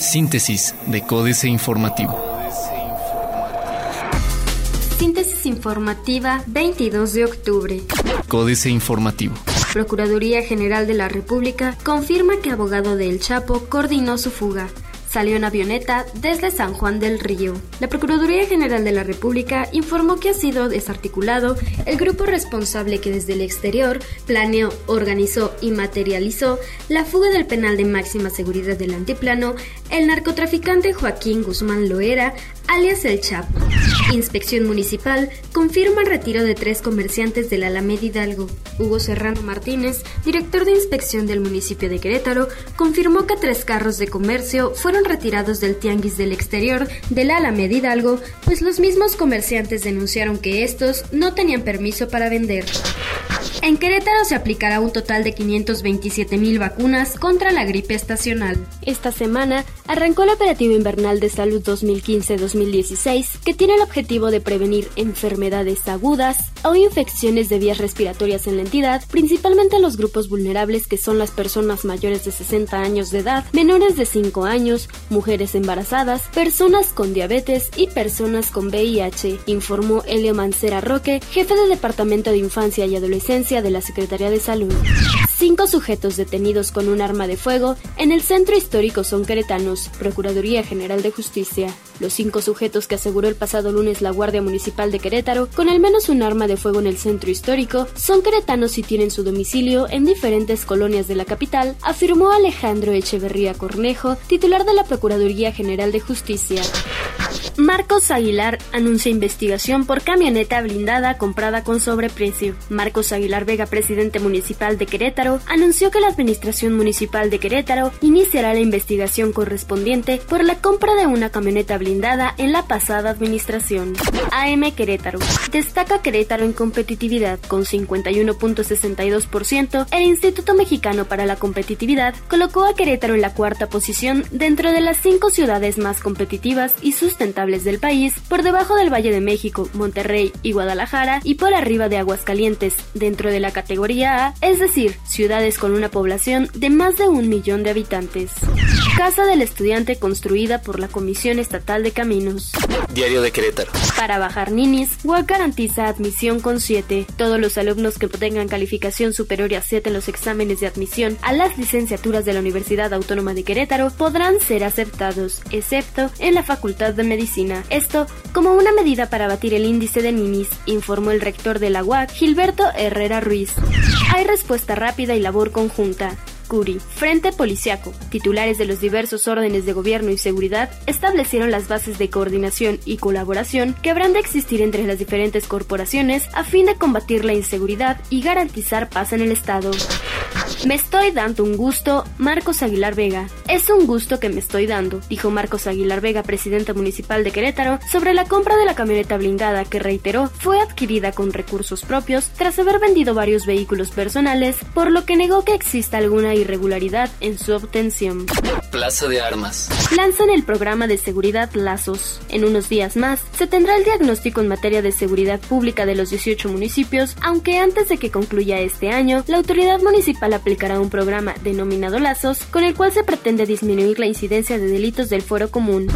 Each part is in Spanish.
Síntesis de Códice Informativo. Síntesis informativa 22 de octubre. Códice Informativo. Procuraduría General de la República confirma que abogado de El Chapo coordinó su fuga salió en avioneta desde San Juan del Río. La Procuraduría General de la República informó que ha sido desarticulado el grupo responsable que desde el exterior planeó, organizó y materializó la fuga del penal de máxima seguridad del antiplano, el narcotraficante Joaquín Guzmán Loera, alias El Chapo. Inspección Municipal confirma el retiro de tres comerciantes del Alameda Hidalgo. Hugo Serrano Martínez, director de inspección del municipio de Querétaro, confirmó que tres carros de comercio fueron retirados del tianguis del exterior del Alameda Hidalgo, pues los mismos comerciantes denunciaron que estos no tenían permiso para vender. En Querétaro se aplicará un total de 527 mil vacunas contra la gripe estacional. Esta semana arrancó el operativo invernal de salud 2015-2016, que tiene el objetivo de prevenir enfermedades agudas o infecciones de vías respiratorias en la entidad, principalmente en los grupos vulnerables que son las personas mayores de 60 años de edad, menores de 5 años, mujeres embarazadas, personas con diabetes y personas con VIH, informó Elio Mancera Roque, jefe del Departamento de Infancia y Adolescencia de la Secretaría de Salud. Cinco sujetos detenidos con un arma de fuego en el centro histórico son queretanos, Procuraduría General de Justicia. Los cinco sujetos que aseguró el pasado lunes la Guardia Municipal de Querétaro con al menos un arma de fuego en el centro histórico son queretanos y tienen su domicilio en diferentes colonias de la capital, afirmó Alejandro Echeverría Cornejo, titular de la Procuraduría General de Justicia. Marcos Aguilar anuncia investigación por camioneta blindada comprada con sobreprecio. Marcos Aguilar Vega, presidente municipal de Querétaro, anunció que la Administración Municipal de Querétaro iniciará la investigación correspondiente por la compra de una camioneta blindada en la pasada administración. AM Querétaro. Destaca Querétaro en competitividad con 51.62%. El Instituto Mexicano para la Competitividad colocó a Querétaro en la cuarta posición dentro de las cinco ciudades más competitivas y sustentables del país, por debajo del Valle de México, Monterrey y Guadalajara y por arriba de Aguascalientes, dentro de la categoría A, es decir, ciudades con una población de más de un millón de habitantes. Casa del Estudiante construida por la Comisión Estatal de Caminos. Diario de Querétaro. Para bajar ninis, UAC garantiza admisión con 7. Todos los alumnos que obtengan calificación superior a 7 en los exámenes de admisión a las licenciaturas de la Universidad Autónoma de Querétaro podrán ser aceptados, excepto en la Facultad de Medicina. Esto como una medida para batir el índice de ninis, informó el rector de la UAC, Gilberto Herrera Ruiz. Hay respuesta rápida y labor conjunta. Curi, Frente Policiaco, titulares de los diversos órdenes de gobierno y seguridad, establecieron las bases de coordinación y colaboración que habrán de existir entre las diferentes corporaciones a fin de combatir la inseguridad y garantizar paz en el Estado. Me estoy dando un gusto, Marcos Aguilar Vega. Es un gusto que me estoy dando, dijo Marcos Aguilar Vega, presidente municipal de Querétaro, sobre la compra de la camioneta blindada que reiteró fue adquirida con recursos propios tras haber vendido varios vehículos personales, por lo que negó que exista alguna irregularidad en su obtención. Plaza de Armas. Lanzan el programa de seguridad Lazos. En unos días más se tendrá el diagnóstico en materia de seguridad pública de los 18 municipios, aunque antes de que concluya este año, la autoridad municipal aplicará un programa denominado Lazos, con el cual se pretende disminuir la incidencia de delitos del foro común.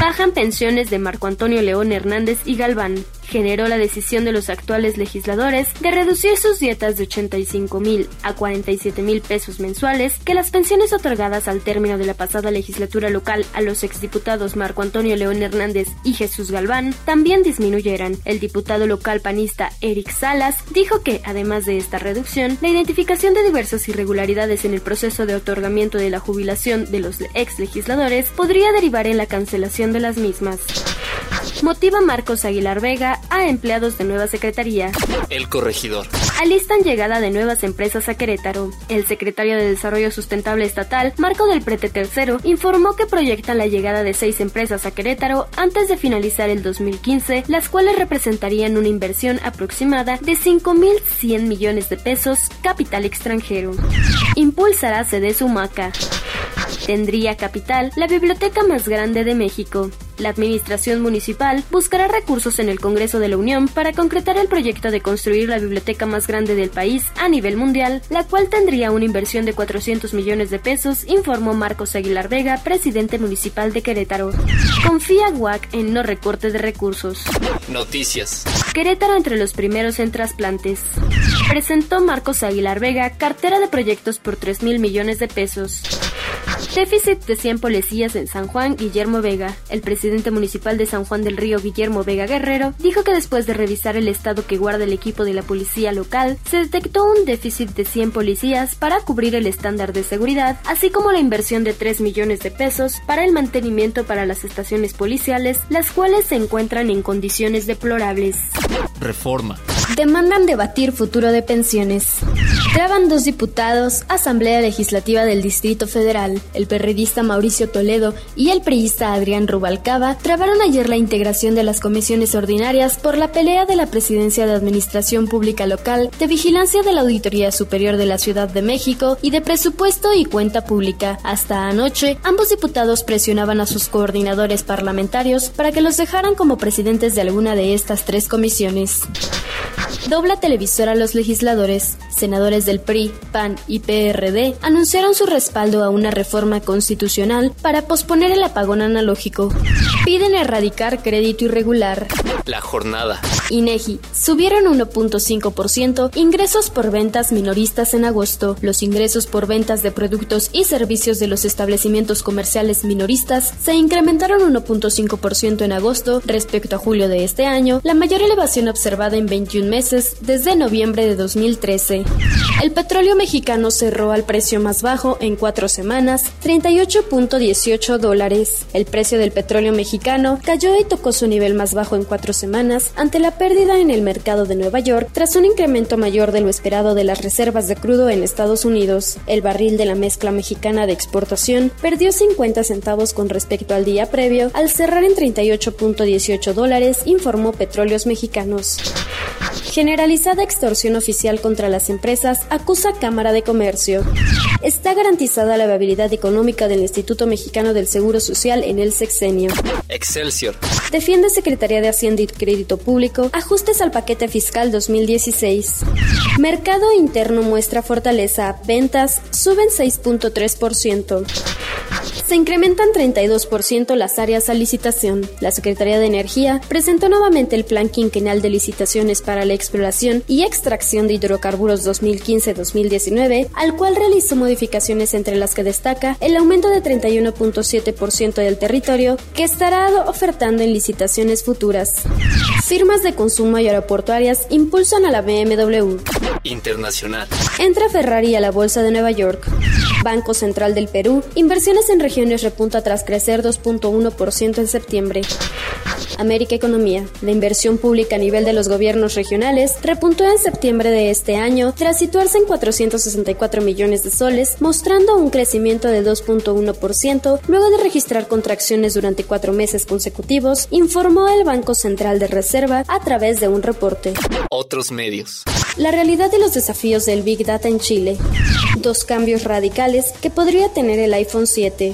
Bajan pensiones de Marco Antonio León Hernández y Galván generó la decisión de los actuales legisladores de reducir sus dietas de 85 mil a 47 mil pesos mensuales, que las pensiones otorgadas al término de la pasada legislatura local a los exdiputados Marco Antonio León Hernández y Jesús Galván también disminuyeran. El diputado local panista Eric Salas dijo que, además de esta reducción, la identificación de diversas irregularidades en el proceso de otorgamiento de la jubilación de los ex legisladores podría derivar en la cancelación de las mismas motiva Marcos Aguilar Vega a empleados de nueva secretaría. El corregidor. Alistan llegada de nuevas empresas a Querétaro. El secretario de Desarrollo Sustentable Estatal, Marco del Prete III, informó que proyectan la llegada de seis empresas a Querétaro antes de finalizar el 2015, las cuales representarían una inversión aproximada de 5.100 millones de pesos capital extranjero. Impulsará sede Sumaca tendría capital la biblioteca más grande de México. La administración municipal buscará recursos en el Congreso de la Unión para concretar el proyecto de construir la biblioteca más grande del país a nivel mundial, la cual tendría una inversión de 400 millones de pesos, informó Marcos Aguilar Vega, presidente municipal de Querétaro. Confía WAC en no recorte de recursos. Noticias. Querétaro entre los primeros en trasplantes. Presentó Marcos Aguilar Vega cartera de proyectos por 3 mil millones de pesos. Déficit de 100 policías en San Juan, Guillermo Vega. El presidente municipal de San Juan del Río, Guillermo Vega Guerrero, dijo que después de revisar el estado que guarda el equipo de la policía local, se detectó un déficit de 100 policías para cubrir el estándar de seguridad, así como la inversión de 3 millones de pesos para el mantenimiento para las estaciones policiales, las cuales se encuentran en condiciones deplorables. Reforma. Demandan debatir futuro de pensiones. Traban dos diputados, Asamblea Legislativa del Distrito Federal. El periodista Mauricio Toledo y el priista Adrián Rubalcaba trabaron ayer la integración de las comisiones ordinarias por la pelea de la Presidencia de Administración Pública Local, de Vigilancia de la Auditoría Superior de la Ciudad de México y de Presupuesto y Cuenta Pública. Hasta anoche, ambos diputados presionaban a sus coordinadores parlamentarios para que los dejaran como presidentes de alguna de estas tres comisiones. Dobla televisora los legisladores. Senadores del PRI, PAN y PRD anunciaron su respaldo a una reforma constitucional para posponer el apagón analógico. Piden erradicar crédito irregular. La jornada. INEGI. Subieron 1.5% ingresos por ventas minoristas en agosto. Los ingresos por ventas de productos y servicios de los establecimientos comerciales minoristas se incrementaron 1.5% en agosto respecto a julio de este año, la mayor elevación observada en 21 meses desde noviembre de 2013. El petróleo mexicano cerró al precio más bajo en cuatro semanas, 38.18 dólares. El precio del petróleo mexicano cayó y tocó su nivel más bajo en cuatro semanas ante la pérdida en el mercado de Nueva York tras un incremento mayor de lo esperado de las reservas de crudo en Estados Unidos. El barril de la mezcla mexicana de exportación perdió 50 centavos con respecto al día previo al cerrar en 38.18 dólares, informó Petróleos Mexicanos. Generalizada extorsión oficial contra las empresas acusa Cámara de Comercio. Está garantizada la viabilidad económica del Instituto Mexicano del Seguro Social en el sexenio. Excelsior. Defiende Secretaría de Hacienda y Crédito Público ajustes al paquete fiscal 2016. Mercado interno muestra fortaleza. Ventas suben 6.3%. Se incrementan 32% las áreas a licitación. La Secretaría de Energía presentó nuevamente el Plan Quinquenal de Licitaciones para la Exploración y Extracción de Hidrocarburos 2015-2019, al cual realizó modificaciones entre las que destaca el aumento de 31.7% del territorio que estará ofertando en licitaciones futuras. Firmas de consumo y aeroportuarias impulsan a la BMW. Internacional. Entra Ferrari a la Bolsa de Nueva York. Banco Central del Perú, inversiones en regiones repunta tras crecer 2.1% en septiembre. América Economía. La inversión pública a nivel de los gobiernos regionales repuntó en septiembre de este año tras situarse en 464 millones de soles, mostrando un crecimiento de 2.1% luego de registrar contracciones durante cuatro meses consecutivos, informó el Banco Central de Reserva a través de un reporte. Otros medios. La realidad de los desafíos del Big Data en Chile. Dos cambios radicales que podría tener el iPhone 7.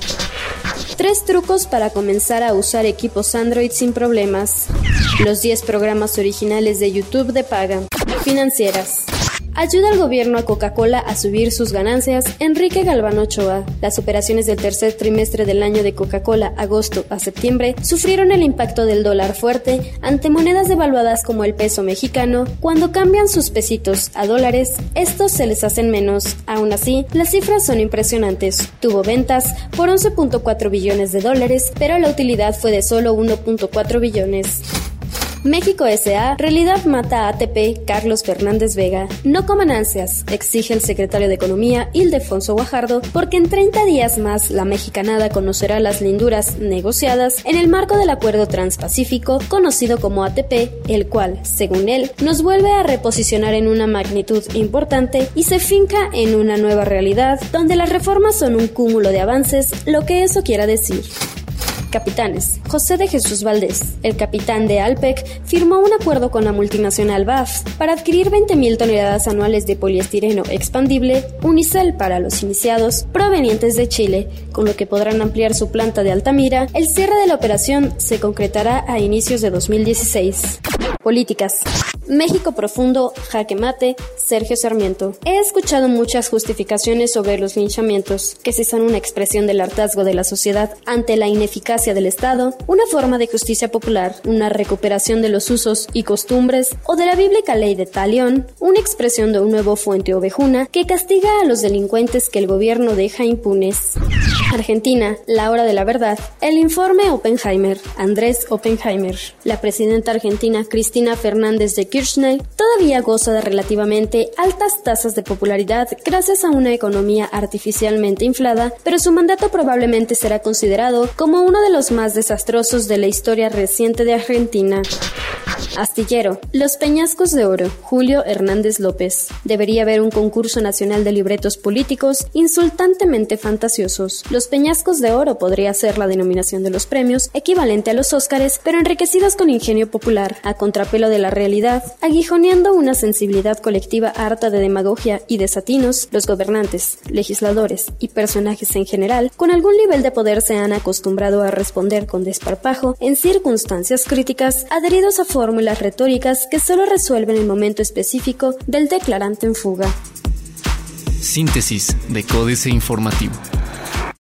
Tres trucos para comenzar a usar equipos Android sin problemas. Los 10 programas originales de YouTube de paga. Financieras. Ayuda al gobierno a Coca-Cola a subir sus ganancias. Enrique Galván Ochoa. Las operaciones del tercer trimestre del año de Coca-Cola, agosto a septiembre, sufrieron el impacto del dólar fuerte ante monedas devaluadas como el peso mexicano. Cuando cambian sus pesitos a dólares, estos se les hacen menos. Aún así, las cifras son impresionantes. Tuvo ventas por 11.4 billones de dólares, pero la utilidad fue de solo 1.4 billones. México S.A. Realidad mata a ATP Carlos Fernández Vega. No coman ansias, exige el secretario de Economía Ildefonso Guajardo, porque en 30 días más la mexicanada conocerá las linduras negociadas en el marco del Acuerdo Transpacífico conocido como ATP, el cual, según él, nos vuelve a reposicionar en una magnitud importante y se finca en una nueva realidad donde las reformas son un cúmulo de avances, lo que eso quiera decir. Capitanes. José de Jesús Valdés, el capitán de Alpec, firmó un acuerdo con la multinacional BAF para adquirir 20.000 toneladas anuales de poliestireno expandible Unicel para los iniciados provenientes de Chile, con lo que podrán ampliar su planta de Altamira. El cierre de la operación se concretará a inicios de 2016. Políticas. México profundo, jaque mate, Sergio Sarmiento. He escuchado muchas justificaciones sobre los linchamientos, que si son una expresión del hartazgo de la sociedad ante la ineficacia del Estado, una forma de justicia popular, una recuperación de los usos y costumbres, o de la bíblica ley de Talión, una expresión de un nuevo fuente ovejuna que castiga a los delincuentes que el gobierno deja impunes. Argentina, la hora de la verdad. El informe Oppenheimer, Andrés Oppenheimer. La presidenta argentina Cristina Fernández de Kirchner todavía goza de relativamente altas tasas de popularidad gracias a una economía artificialmente inflada, pero su mandato probablemente será considerado como uno de los más desastrosos de la historia reciente de Argentina. Astillero. Los Peñascos de Oro. Julio Hernández López. Debería haber un concurso nacional de libretos políticos insultantemente fantasiosos. Los Peñascos de Oro podría ser la denominación de los premios, equivalente a los Óscares, pero enriquecidos con ingenio popular, a contrapelo de la realidad, aguijoneando una sensibilidad colectiva harta de demagogia y desatinos, los gobernantes, legisladores y personajes en general, con algún nivel de poder se han acostumbrado a responder con desparpajo en circunstancias críticas, adheridos a fórmulas retóricas que solo resuelven el momento específico del declarante en fuga. Síntesis de Códice Informativo.